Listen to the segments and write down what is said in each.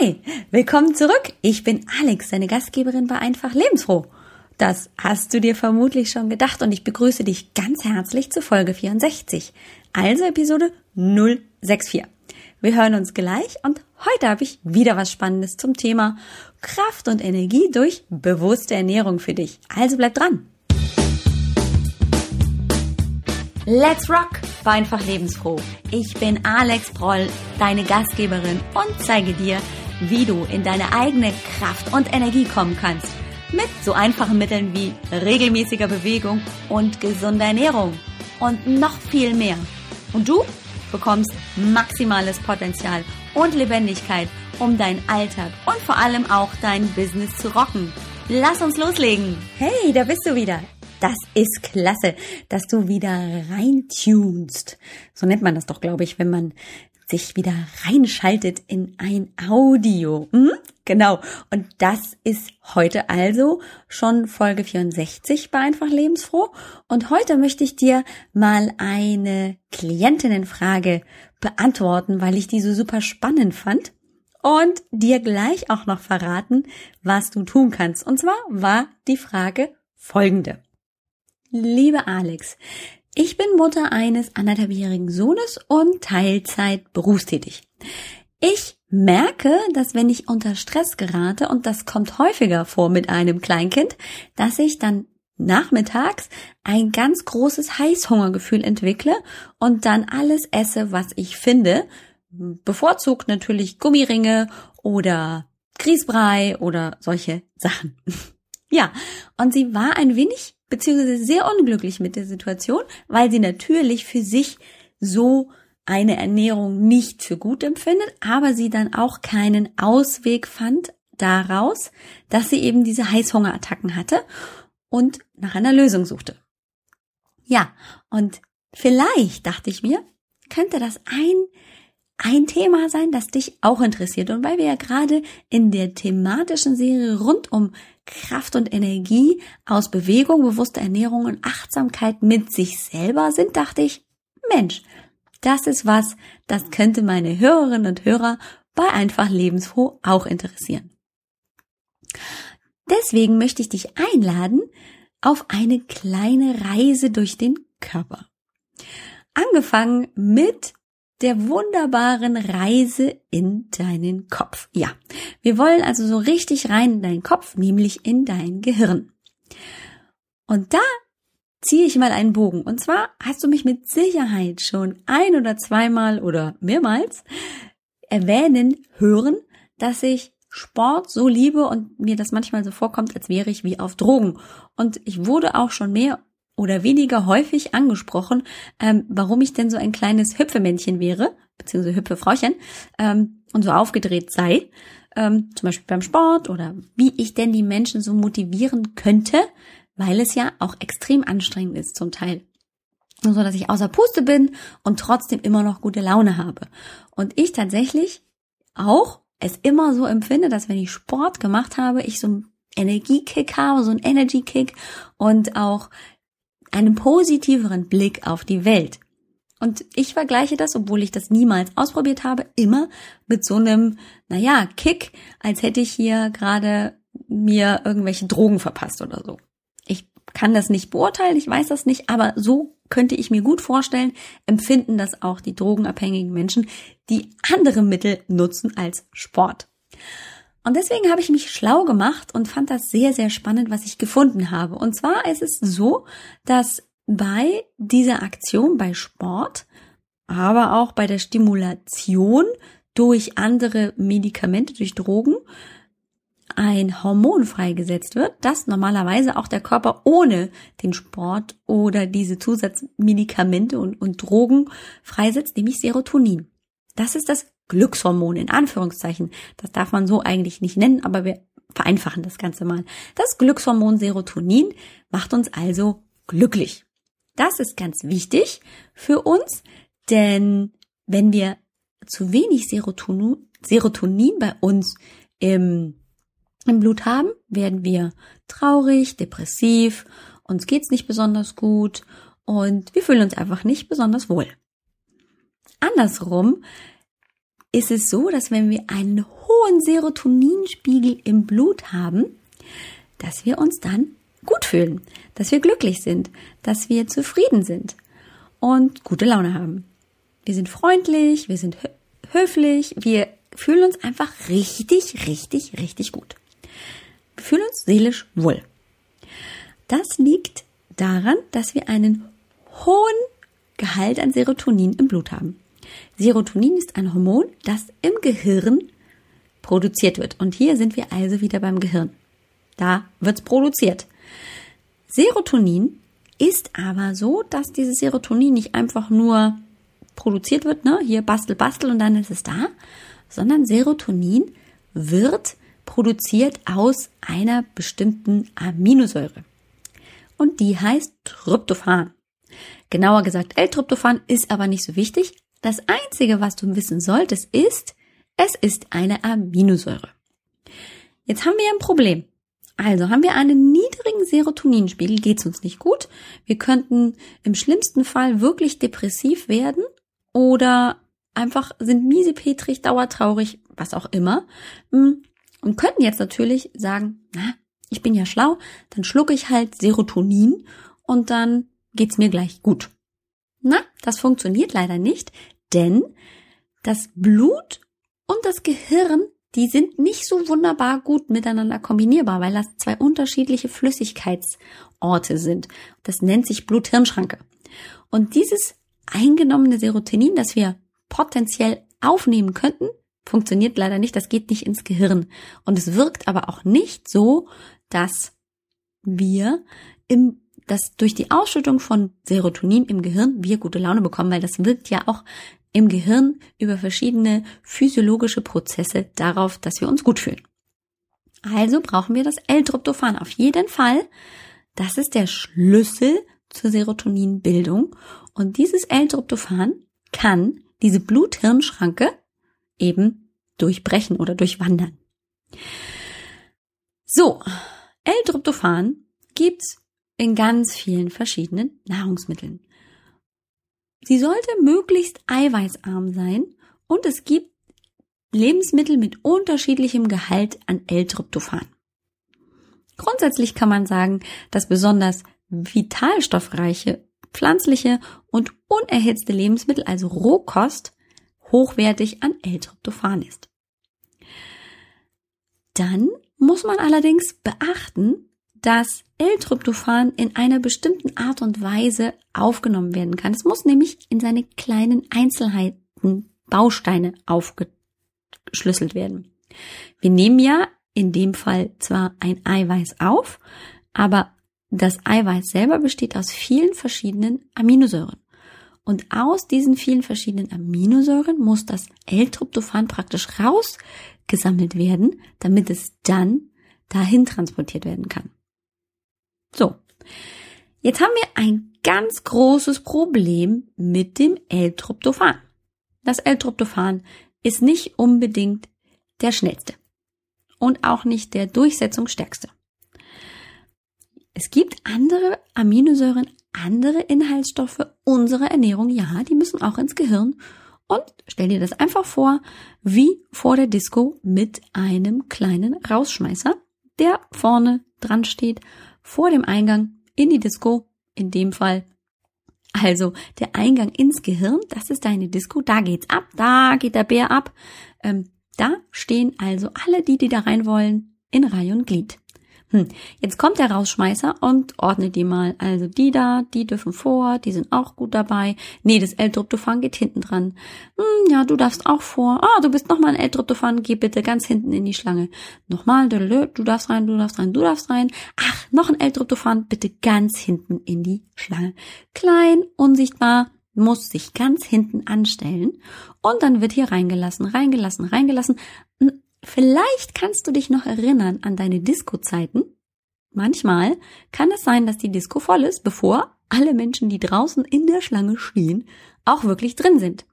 Hi, willkommen zurück. Ich bin Alex, deine Gastgeberin bei Einfach Lebensfroh. Das hast du dir vermutlich schon gedacht und ich begrüße dich ganz herzlich zu Folge 64, also Episode 064. Wir hören uns gleich und heute habe ich wieder was Spannendes zum Thema Kraft und Energie durch bewusste Ernährung für dich. Also bleib dran. Let's rock! War einfach lebensfroh. Ich bin Alex Broll, deine Gastgeberin und zeige dir, wie du in deine eigene Kraft und Energie kommen kannst. Mit so einfachen Mitteln wie regelmäßiger Bewegung und gesunder Ernährung. Und noch viel mehr. Und du bekommst maximales Potenzial und Lebendigkeit, um deinen Alltag und vor allem auch dein Business zu rocken. Lass uns loslegen. Hey, da bist du wieder. Das ist klasse, dass du wieder reintunst. So nennt man das doch, glaube ich, wenn man sich wieder reinschaltet in ein Audio. Hm? Genau. Und das ist heute also schon Folge 64 bei Einfach Lebensfroh. Und heute möchte ich dir mal eine Klientinnenfrage beantworten, weil ich die so super spannend fand. Und dir gleich auch noch verraten, was du tun kannst. Und zwar war die Frage folgende. Liebe Alex, ich bin Mutter eines anderthalbjährigen Sohnes und Teilzeit berufstätig. Ich merke, dass wenn ich unter Stress gerate, und das kommt häufiger vor mit einem Kleinkind, dass ich dann nachmittags ein ganz großes Heißhungergefühl entwickle und dann alles esse, was ich finde. Bevorzugt natürlich Gummiringe oder Grießbrei oder solche Sachen. ja, und sie war ein wenig beziehungsweise sehr unglücklich mit der Situation, weil sie natürlich für sich so eine Ernährung nicht für gut empfindet, aber sie dann auch keinen Ausweg fand daraus, dass sie eben diese Heißhungerattacken hatte und nach einer Lösung suchte. Ja, und vielleicht dachte ich mir, könnte das ein ein Thema sein, das dich auch interessiert. Und weil wir ja gerade in der thematischen Serie rund um Kraft und Energie aus Bewegung, bewusster Ernährung und Achtsamkeit mit sich selber sind, dachte ich, Mensch, das ist was, das könnte meine Hörerinnen und Hörer bei einfach lebensfroh auch interessieren. Deswegen möchte ich dich einladen auf eine kleine Reise durch den Körper. Angefangen mit der wunderbaren Reise in deinen Kopf. Ja, wir wollen also so richtig rein in deinen Kopf, nämlich in dein Gehirn. Und da ziehe ich mal einen Bogen. Und zwar hast du mich mit Sicherheit schon ein oder zweimal oder mehrmals erwähnen hören, dass ich Sport so liebe und mir das manchmal so vorkommt, als wäre ich wie auf Drogen. Und ich wurde auch schon mehr oder weniger häufig angesprochen, ähm, warum ich denn so ein kleines Hüpfemännchen wäre, beziehungsweise Hüpfefrauchen, ähm, und so aufgedreht sei, ähm, zum Beispiel beim Sport oder wie ich denn die Menschen so motivieren könnte, weil es ja auch extrem anstrengend ist zum Teil. Und so dass ich außer Puste bin und trotzdem immer noch gute Laune habe. Und ich tatsächlich auch es immer so empfinde, dass wenn ich Sport gemacht habe, ich so einen Energiekick habe, so einen Energy Kick und auch einen positiveren Blick auf die Welt. Und ich vergleiche das, obwohl ich das niemals ausprobiert habe, immer mit so einem, naja, Kick, als hätte ich hier gerade mir irgendwelche Drogen verpasst oder so. Ich kann das nicht beurteilen, ich weiß das nicht, aber so könnte ich mir gut vorstellen, empfinden das auch die drogenabhängigen Menschen, die andere Mittel nutzen als Sport. Und deswegen habe ich mich schlau gemacht und fand das sehr, sehr spannend, was ich gefunden habe. Und zwar ist es so, dass bei dieser Aktion, bei Sport, aber auch bei der Stimulation durch andere Medikamente, durch Drogen, ein Hormon freigesetzt wird, das normalerweise auch der Körper ohne den Sport oder diese Zusatzmedikamente und, und Drogen freisetzt, nämlich Serotonin. Das ist das Glückshormon in Anführungszeichen. Das darf man so eigentlich nicht nennen, aber wir vereinfachen das Ganze mal. Das Glückshormon Serotonin macht uns also glücklich. Das ist ganz wichtig für uns, denn wenn wir zu wenig Serotonin, bei uns im, im Blut haben, werden wir traurig, depressiv, uns geht's nicht besonders gut und wir fühlen uns einfach nicht besonders wohl. Andersrum ist es so, dass wenn wir einen hohen Serotoninspiegel im Blut haben, dass wir uns dann gut fühlen, dass wir glücklich sind, dass wir zufrieden sind und gute Laune haben. Wir sind freundlich, wir sind höflich, wir fühlen uns einfach richtig, richtig, richtig gut. Wir fühlen uns seelisch wohl. Das liegt daran, dass wir einen hohen Gehalt an Serotonin im Blut haben. Serotonin ist ein Hormon, das im Gehirn produziert wird. Und hier sind wir also wieder beim Gehirn. Da wird's produziert. Serotonin ist aber so, dass dieses Serotonin nicht einfach nur produziert wird, ne, hier bastel, bastel und dann ist es da, sondern Serotonin wird produziert aus einer bestimmten Aminosäure. Und die heißt Tryptophan. Genauer gesagt, L-Tryptophan ist aber nicht so wichtig. Das einzige, was du wissen solltest, ist, es ist eine Aminosäure. Jetzt haben wir ein Problem. Also haben wir einen niedrigen Serotoninspiegel, geht's uns nicht gut. Wir könnten im schlimmsten Fall wirklich depressiv werden oder einfach sind miesepetrig, dauertraurig, was auch immer. Hm, und könnten jetzt natürlich sagen, na, ich bin ja schlau, dann schlucke ich halt Serotonin und dann geht's mir gleich gut. Das funktioniert leider nicht, denn das Blut und das Gehirn die sind nicht so wunderbar gut miteinander kombinierbar, weil das zwei unterschiedliche Flüssigkeitsorte sind. Das nennt sich Blut-Hirn-Schranke. Und dieses eingenommene Serotonin, das wir potenziell aufnehmen könnten, funktioniert leider nicht. Das geht nicht ins Gehirn. Und es wirkt aber auch nicht so, dass wir im dass durch die Ausschüttung von Serotonin im Gehirn wir gute Laune bekommen, weil das wirkt ja auch im Gehirn über verschiedene physiologische Prozesse darauf, dass wir uns gut fühlen. Also brauchen wir das L-Tryptophan auf jeden Fall. Das ist der Schlüssel zur Serotoninbildung. Und dieses L-Tryptophan kann diese Blut-Hirn-Schranke eben durchbrechen oder durchwandern. So, L-Tryptophan gibt's in ganz vielen verschiedenen Nahrungsmitteln. Sie sollte möglichst eiweißarm sein und es gibt Lebensmittel mit unterschiedlichem Gehalt an L-Tryptophan. Grundsätzlich kann man sagen, dass besonders vitalstoffreiche, pflanzliche und unerhitzte Lebensmittel, also Rohkost, hochwertig an L-Tryptophan ist. Dann muss man allerdings beachten, dass L-Tryptophan in einer bestimmten Art und Weise aufgenommen werden kann. Es muss nämlich in seine kleinen Einzelheiten, Bausteine aufgeschlüsselt werden. Wir nehmen ja in dem Fall zwar ein Eiweiß auf, aber das Eiweiß selber besteht aus vielen verschiedenen Aminosäuren. Und aus diesen vielen verschiedenen Aminosäuren muss das L-Tryptophan praktisch rausgesammelt werden, damit es dann dahin transportiert werden kann. So, jetzt haben wir ein ganz großes Problem mit dem L-Tryptophan. Das L-Tryptophan ist nicht unbedingt der schnellste und auch nicht der durchsetzungsstärkste. Es gibt andere Aminosäuren, andere Inhaltsstoffe unserer Ernährung, ja, die müssen auch ins Gehirn. Und stell dir das einfach vor, wie vor der Disco mit einem kleinen Rausschmeißer, der vorne dran steht vor dem Eingang in die Disco, in dem Fall also der Eingang ins Gehirn, das ist deine Disco, da geht's ab, da geht der Bär ab. Ähm, da stehen also alle die, die da rein wollen, in Reihe und Glied. Hm. Jetzt kommt der Rausschmeißer und ordnet die mal. Also die da, die dürfen vor, die sind auch gut dabei. Nee, das L-Tryptophan geht hinten dran. Hm, ja, du darfst auch vor. Ah, du bist nochmal ein L-Tryptophan, geh bitte ganz hinten in die Schlange. Nochmal, du darfst rein, du darfst rein, du darfst rein. Ach, noch ein L-Tryptophan, bitte ganz hinten in die Schlange. Klein, unsichtbar, muss sich ganz hinten anstellen und dann wird hier reingelassen, reingelassen, reingelassen. Vielleicht kannst du dich noch erinnern an deine Disco-Zeiten. Manchmal kann es sein, dass die Disco voll ist, bevor alle Menschen, die draußen in der Schlange stehen, auch wirklich drin sind.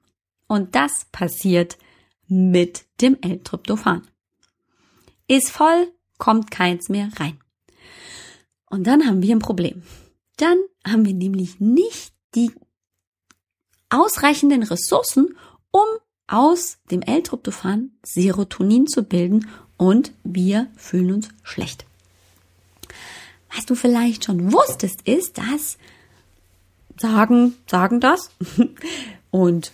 Und das passiert mit dem L-Tryptophan. Ist voll, kommt keins mehr rein. Und dann haben wir ein Problem. Dann haben wir nämlich nicht die ausreichenden Ressourcen, um aus dem L-Tryptophan Serotonin zu bilden und wir fühlen uns schlecht. Was du vielleicht schon wusstest, ist, dass sagen, sagen das. Und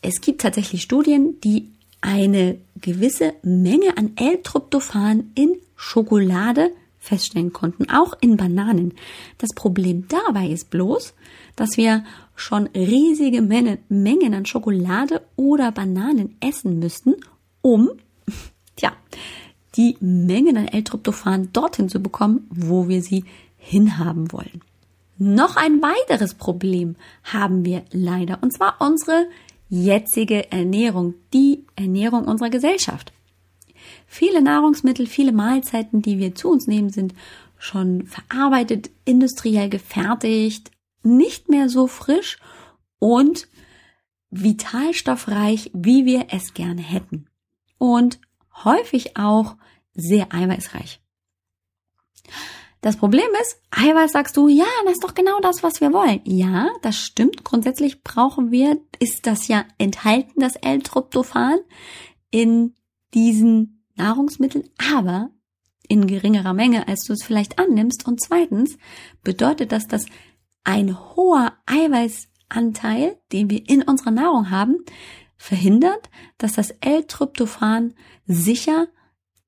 es gibt tatsächlich Studien, die eine gewisse Menge an L-Tryptophan in Schokolade feststellen konnten, auch in Bananen. Das Problem dabei ist bloß, dass wir schon riesige Mengen an Schokolade oder Bananen essen müssten, um, tja, die Mengen an L-Tryptophan dorthin zu bekommen, wo wir sie hinhaben wollen. Noch ein weiteres Problem haben wir leider, und zwar unsere jetzige Ernährung, die Ernährung unserer Gesellschaft. Viele Nahrungsmittel, viele Mahlzeiten, die wir zu uns nehmen, sind schon verarbeitet, industriell gefertigt, nicht mehr so frisch und vitalstoffreich, wie wir es gerne hätten. Und häufig auch sehr eiweißreich. Das Problem ist, Eiweiß sagst du, ja, das ist doch genau das, was wir wollen. Ja, das stimmt. Grundsätzlich brauchen wir, ist das ja enthalten, das L-Tryptophan in diesen Nahrungsmitteln, aber in geringerer Menge, als du es vielleicht annimmst. Und zweitens bedeutet das, dass ein hoher Eiweißanteil, den wir in unserer Nahrung haben, verhindert, dass das L-Tryptophan sicher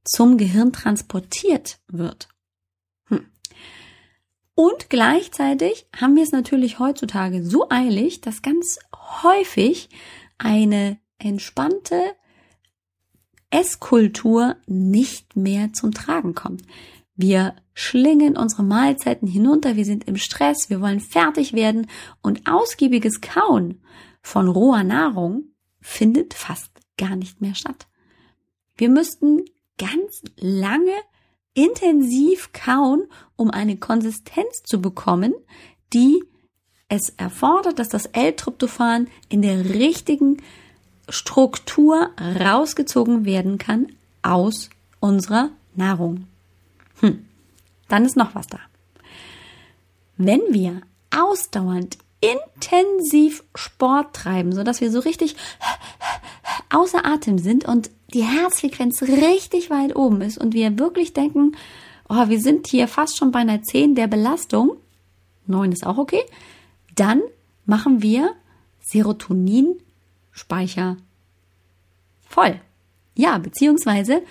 zum Gehirn transportiert wird. Hm. Und gleichzeitig haben wir es natürlich heutzutage so eilig, dass ganz häufig eine entspannte Esskultur nicht mehr zum Tragen kommt. Wir schlingen unsere Mahlzeiten hinunter, wir sind im Stress, wir wollen fertig werden und ausgiebiges Kauen von roher Nahrung findet fast gar nicht mehr statt. Wir müssten ganz lange intensiv kauen, um eine Konsistenz zu bekommen, die es erfordert, dass das L-Tryptophan in der richtigen Struktur rausgezogen werden kann aus unserer Nahrung. Hm, dann ist noch was da. Wenn wir ausdauernd intensiv Sport treiben, so dass wir so richtig außer Atem sind und die Herzfrequenz richtig weit oben ist und wir wirklich denken, oh, wir sind hier fast schon bei einer 10 der Belastung, 9 ist auch okay, dann machen wir Serotoninspeicher voll. Ja, beziehungsweise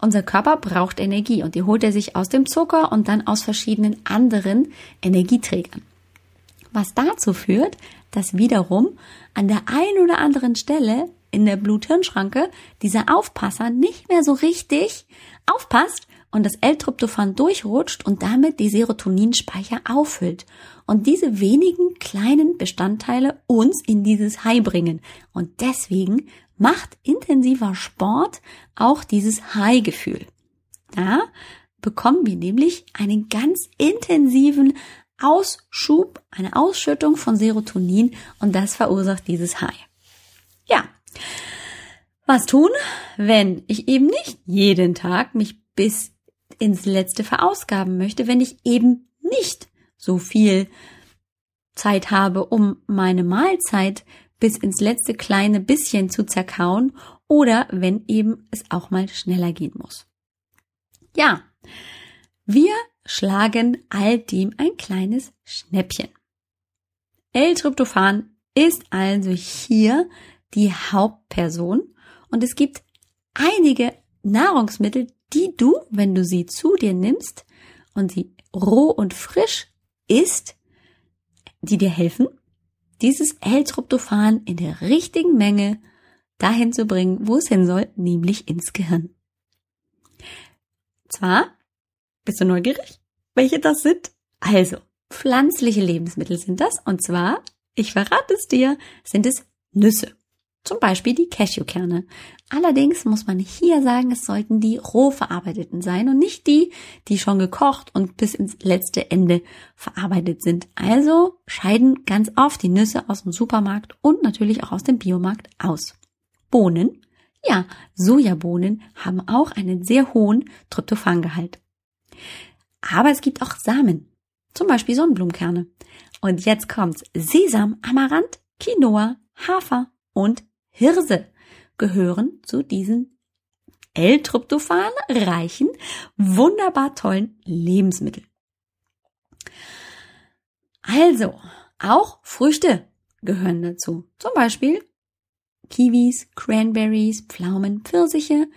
unser Körper braucht Energie und die holt er sich aus dem Zucker und dann aus verschiedenen anderen Energieträgern. Was dazu führt, dass wiederum an der einen oder anderen Stelle in der Blut-Hirn-Schranke dieser Aufpasser nicht mehr so richtig aufpasst und das L-Tryptophan durchrutscht und damit die Serotoninspeicher auffüllt und diese wenigen kleinen Bestandteile uns in dieses High bringen. Und deswegen macht intensiver Sport auch dieses High-Gefühl. Da bekommen wir nämlich einen ganz intensiven Ausschub, eine Ausschüttung von Serotonin und das verursacht dieses High. Ja. Was tun, wenn ich eben nicht jeden Tag mich bis ins Letzte verausgaben möchte, wenn ich eben nicht so viel Zeit habe, um meine Mahlzeit bis ins letzte kleine bisschen zu zerkauen oder wenn eben es auch mal schneller gehen muss. Ja, wir schlagen all dem ein kleines Schnäppchen. L-Tryptophan ist also hier die Hauptperson und es gibt einige Nahrungsmittel, die du, wenn du sie zu dir nimmst und sie roh und frisch isst, die dir helfen, dieses L-Tryptophan in der richtigen Menge dahin zu bringen, wo es hin soll, nämlich ins Gehirn. Zwar, bist du neugierig, welche das sind? Also, pflanzliche Lebensmittel sind das, und zwar, ich verrate es dir, sind es Nüsse. Zum Beispiel die Cashewkerne. Allerdings muss man hier sagen, es sollten die roh verarbeiteten sein und nicht die, die schon gekocht und bis ins letzte Ende verarbeitet sind. Also scheiden ganz oft die Nüsse aus dem Supermarkt und natürlich auch aus dem Biomarkt aus. Bohnen. Ja, Sojabohnen haben auch einen sehr hohen Tryptophangehalt. Aber es gibt auch Samen. Zum Beispiel Sonnenblumenkerne. Und jetzt kommt's. Sesam, Amaranth, Quinoa, Hafer und Hirse. gehören zu diesen L-Tryptophan reichen, wunderbar tollen Lebensmitteln. Also, auch Früchte gehören dazu. Zum Beispiel Kiwis, Cranberries, Pflaumen, Pfirsiche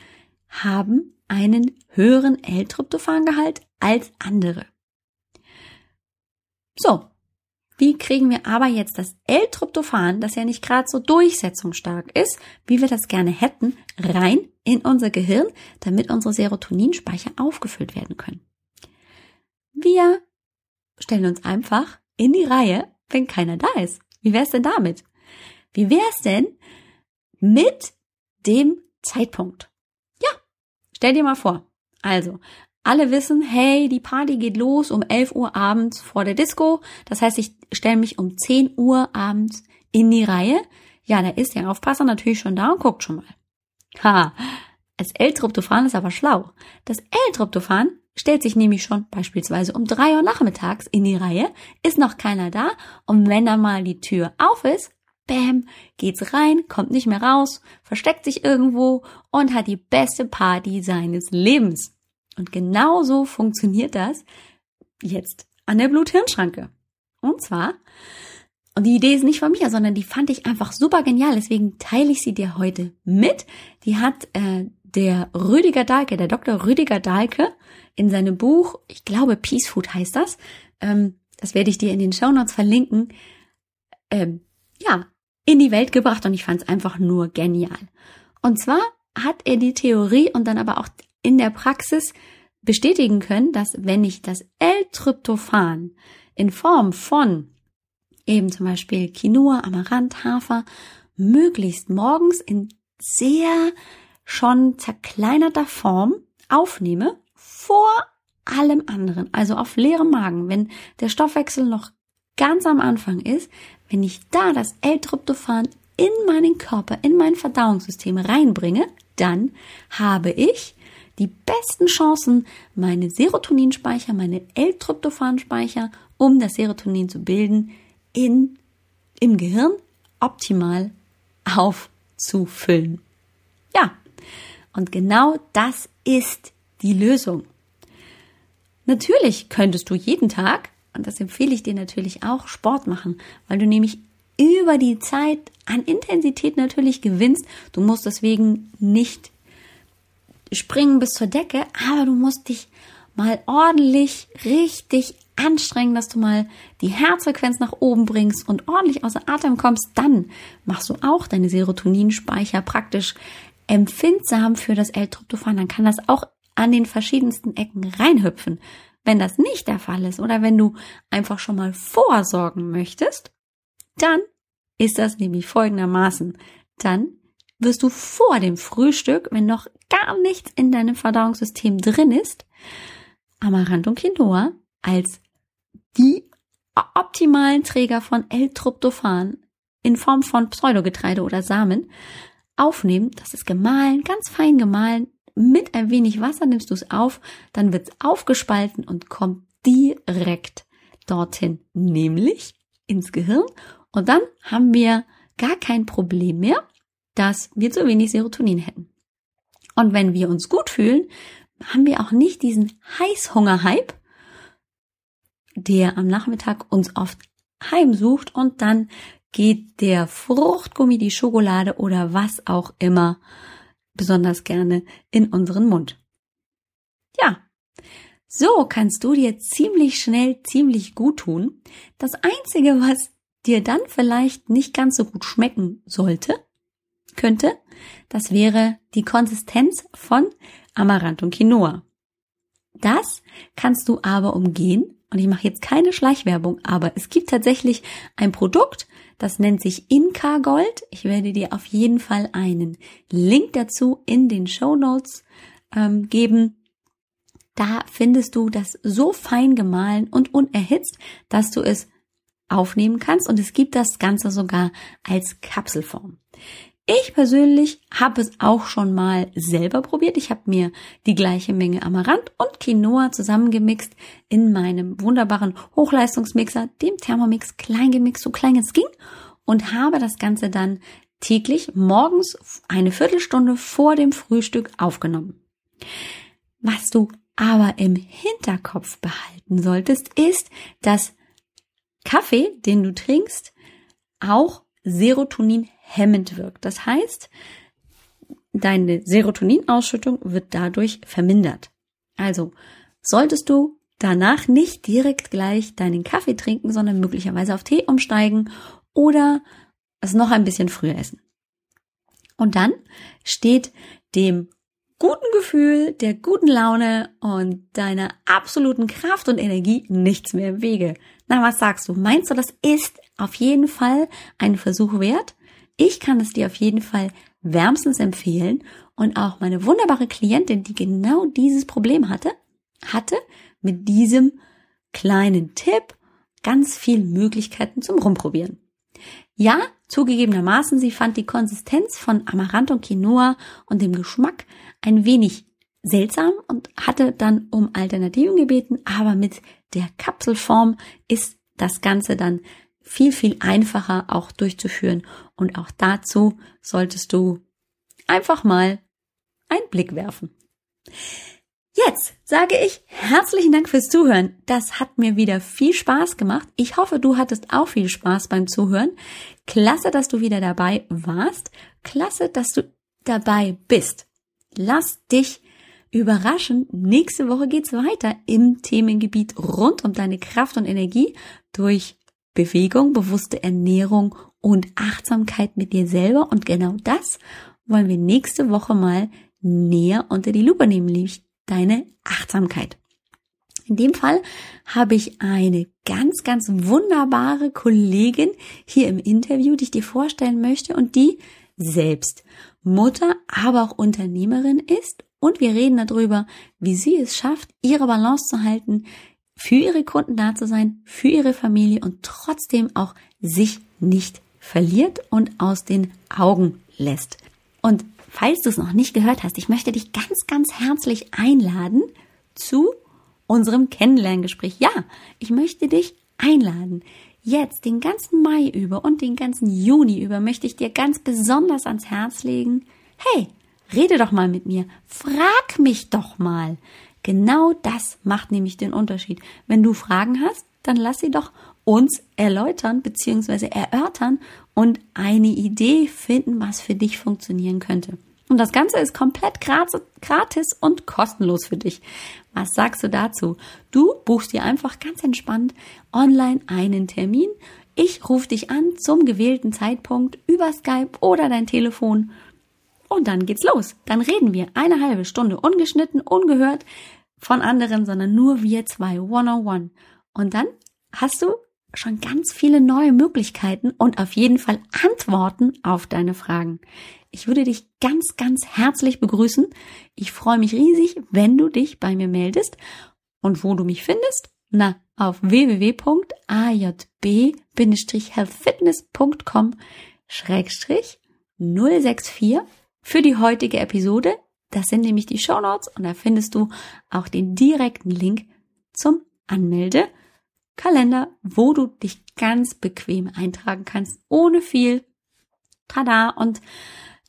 haben einen höheren L-Tryptophangehalt als andere. So, wie kriegen wir aber jetzt das L-Tryptophan, das ja nicht gerade so durchsetzungsstark ist, wie wir das gerne hätten, rein in unser Gehirn, damit unsere Serotoninspeicher aufgefüllt werden können? Wir stellen uns einfach in die Reihe, wenn keiner da ist. Wie wär's denn damit? Wie wär's denn mit dem Zeitpunkt? Ja, stell dir mal vor. Also, alle wissen, hey, die Party geht los um 11 Uhr abends vor der Disco. Das heißt, ich stelle mich um 10 Uhr abends in die Reihe. Ja, da ist der Aufpasser natürlich schon da und guckt schon mal. Ha, das L-Tryptophan ist aber schlau. Das L-Tryptophan stellt sich nämlich schon beispielsweise um 3 Uhr nachmittags in die Reihe, ist noch keiner da und wenn dann mal die Tür auf ist, bam, geht's rein, kommt nicht mehr raus, versteckt sich irgendwo und hat die beste Party seines Lebens. Und genauso funktioniert das jetzt an der Blut-Hirn-Schranke. Und zwar, und die Idee ist nicht von mir, sondern die fand ich einfach super genial, deswegen teile ich sie dir heute mit. Die hat äh, der Rüdiger Dahlke, der Dr. Rüdiger Dahlke, in seinem Buch, ich glaube Peace Food heißt das, ähm, das werde ich dir in den Show Notes verlinken, ähm, ja, in die Welt gebracht und ich fand es einfach nur genial. Und zwar hat er die Theorie und dann aber auch in der Praxis bestätigen können, dass wenn ich das L-Tryptophan in Form von eben zum Beispiel Quinoa, Amaranth, Hafer möglichst morgens in sehr schon zerkleinerter Form aufnehme, vor allem anderen, also auf leerem Magen, wenn der Stoffwechsel noch ganz am Anfang ist, wenn ich da das L-Tryptophan in meinen Körper, in mein Verdauungssystem reinbringe, dann habe ich die besten Chancen, meine Serotoninspeicher, meine L-Tryptophan-Speicher, um das Serotonin zu bilden, in, im Gehirn optimal aufzufüllen. Ja, und genau das ist die Lösung. Natürlich könntest du jeden Tag, und das empfehle ich dir natürlich auch, Sport machen, weil du nämlich über die Zeit an Intensität natürlich gewinnst. Du musst deswegen nicht springen bis zur Decke, aber du musst dich mal ordentlich, richtig anstrengen, dass du mal die Herzfrequenz nach oben bringst und ordentlich außer Atem kommst, dann machst du auch deine Serotoninspeicher praktisch empfindsam für das L-Tryptophan. Dann kann das auch an den verschiedensten Ecken reinhüpfen. Wenn das nicht der Fall ist oder wenn du einfach schon mal vorsorgen möchtest, dann ist das nämlich folgendermaßen. Dann wirst du vor dem Frühstück, wenn noch gar nichts in deinem Verdauungssystem drin ist, Amaranth und Quinoa als die optimalen Träger von L-Tryptophan in Form von Pseudogetreide oder Samen aufnehmen. Das ist gemahlen, ganz fein gemahlen. Mit ein wenig Wasser nimmst du es auf, dann wird es aufgespalten und kommt direkt dorthin, nämlich ins Gehirn. Und dann haben wir gar kein Problem mehr, dass wir zu wenig Serotonin hätten. Und wenn wir uns gut fühlen, haben wir auch nicht diesen Heißhunger-Hype, der am Nachmittag uns oft heimsucht und dann geht der Fruchtgummi, die Schokolade oder was auch immer besonders gerne in unseren Mund. Ja, so kannst du dir ziemlich schnell ziemlich gut tun. Das Einzige, was dir dann vielleicht nicht ganz so gut schmecken sollte, könnte, das wäre die Konsistenz von Amaranth und Quinoa. Das kannst du aber umgehen. Und ich mache jetzt keine Schleichwerbung, aber es gibt tatsächlich ein Produkt, das nennt sich Inka Gold. Ich werde dir auf jeden Fall einen Link dazu in den Show Notes ähm, geben. Da findest du das so fein gemahlen und unerhitzt, dass du es aufnehmen kannst und es gibt das Ganze sogar als Kapselform. Ich persönlich habe es auch schon mal selber probiert. Ich habe mir die gleiche Menge Amaranth und Quinoa zusammengemixt in meinem wunderbaren Hochleistungsmixer, dem Thermomix klein gemixt, so klein es ging und habe das Ganze dann täglich morgens eine Viertelstunde vor dem Frühstück aufgenommen. Was du aber im Hinterkopf behalten solltest, ist, dass Kaffee, den du trinkst, auch Serotonin hemmend wirkt. Das heißt, deine Serotoninausschüttung wird dadurch vermindert. Also solltest du danach nicht direkt gleich deinen Kaffee trinken, sondern möglicherweise auf Tee umsteigen oder es noch ein bisschen früher essen. Und dann steht dem guten Gefühl, der guten Laune und deiner absoluten Kraft und Energie nichts mehr im Wege. Na, was sagst du? Meinst du, das ist auf jeden Fall ein Versuch wert? Ich kann es dir auf jeden Fall wärmstens empfehlen und auch meine wunderbare Klientin, die genau dieses Problem hatte, hatte mit diesem kleinen Tipp ganz viel Möglichkeiten zum Rumprobieren. Ja, zugegebenermaßen, sie fand die Konsistenz von Amaranth und Quinoa und dem Geschmack ein wenig seltsam und hatte dann um Alternativen gebeten, aber mit der Kapselform ist das Ganze dann viel, viel einfacher auch durchzuführen und auch dazu solltest du einfach mal einen Blick werfen. Jetzt sage ich herzlichen Dank fürs Zuhören. Das hat mir wieder viel Spaß gemacht. Ich hoffe, du hattest auch viel Spaß beim Zuhören. Klasse, dass du wieder dabei warst. Klasse, dass du dabei bist. Lass dich überraschen. Nächste Woche geht's weiter im Themengebiet rund um deine Kraft und Energie durch Bewegung, bewusste Ernährung und Achtsamkeit mit dir selber. Und genau das wollen wir nächste Woche mal näher unter die Lupe nehmen, nämlich deine Achtsamkeit. In dem Fall habe ich eine ganz, ganz wunderbare Kollegin hier im Interview, die ich dir vorstellen möchte und die selbst Mutter, aber auch Unternehmerin ist. Und wir reden darüber, wie sie es schafft, ihre Balance zu halten, für ihre Kunden da zu sein, für ihre Familie und trotzdem auch sich nicht verliert und aus den Augen lässt. Und falls du es noch nicht gehört hast, ich möchte dich ganz, ganz herzlich einladen zu unserem Kennenlerngespräch. Ja, ich möchte dich einladen. Jetzt, den ganzen Mai über und den ganzen Juni über, möchte ich dir ganz besonders ans Herz legen. Hey, rede doch mal mit mir. Frag mich doch mal. Genau das macht nämlich den Unterschied. Wenn du Fragen hast, dann lass sie doch uns erläutern bzw. erörtern und eine Idee finden, was für dich funktionieren könnte. Und das Ganze ist komplett gratis und kostenlos für dich. Was sagst du dazu? Du buchst dir einfach ganz entspannt online einen Termin. Ich rufe dich an zum gewählten Zeitpunkt über Skype oder dein Telefon. Und dann geht's los. Dann reden wir eine halbe Stunde ungeschnitten, ungehört von anderen, sondern nur wir zwei one-on-one. Und dann hast du schon ganz viele neue Möglichkeiten und auf jeden Fall Antworten auf deine Fragen. Ich würde dich ganz, ganz herzlich begrüßen. Ich freue mich riesig, wenn du dich bei mir meldest. Und wo du mich findest? Na, auf www.ajb-healthfitness.com Schrägstrich 064 für die heutige Episode. Das sind nämlich die Show Notes und da findest du auch den direkten Link zum Anmelde Kalender, wo du dich ganz bequem eintragen kannst, ohne viel Tada und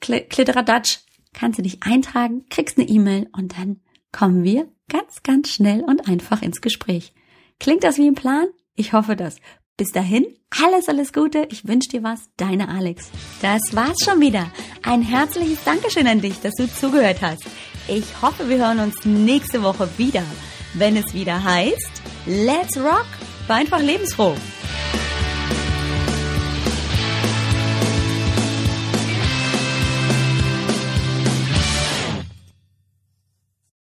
Klitteradatsch. Kannst du dich eintragen, kriegst eine E-Mail und dann kommen wir ganz, ganz schnell und einfach ins Gespräch. Klingt das wie ein Plan? Ich hoffe das. Bis dahin, alles, alles Gute. Ich wünsche dir was. Deine Alex. Das war's schon wieder. Ein herzliches Dankeschön an dich, dass du zugehört hast. Ich hoffe, wir hören uns nächste Woche wieder, wenn es wieder heißt Let's Rock war einfach lebensfroh.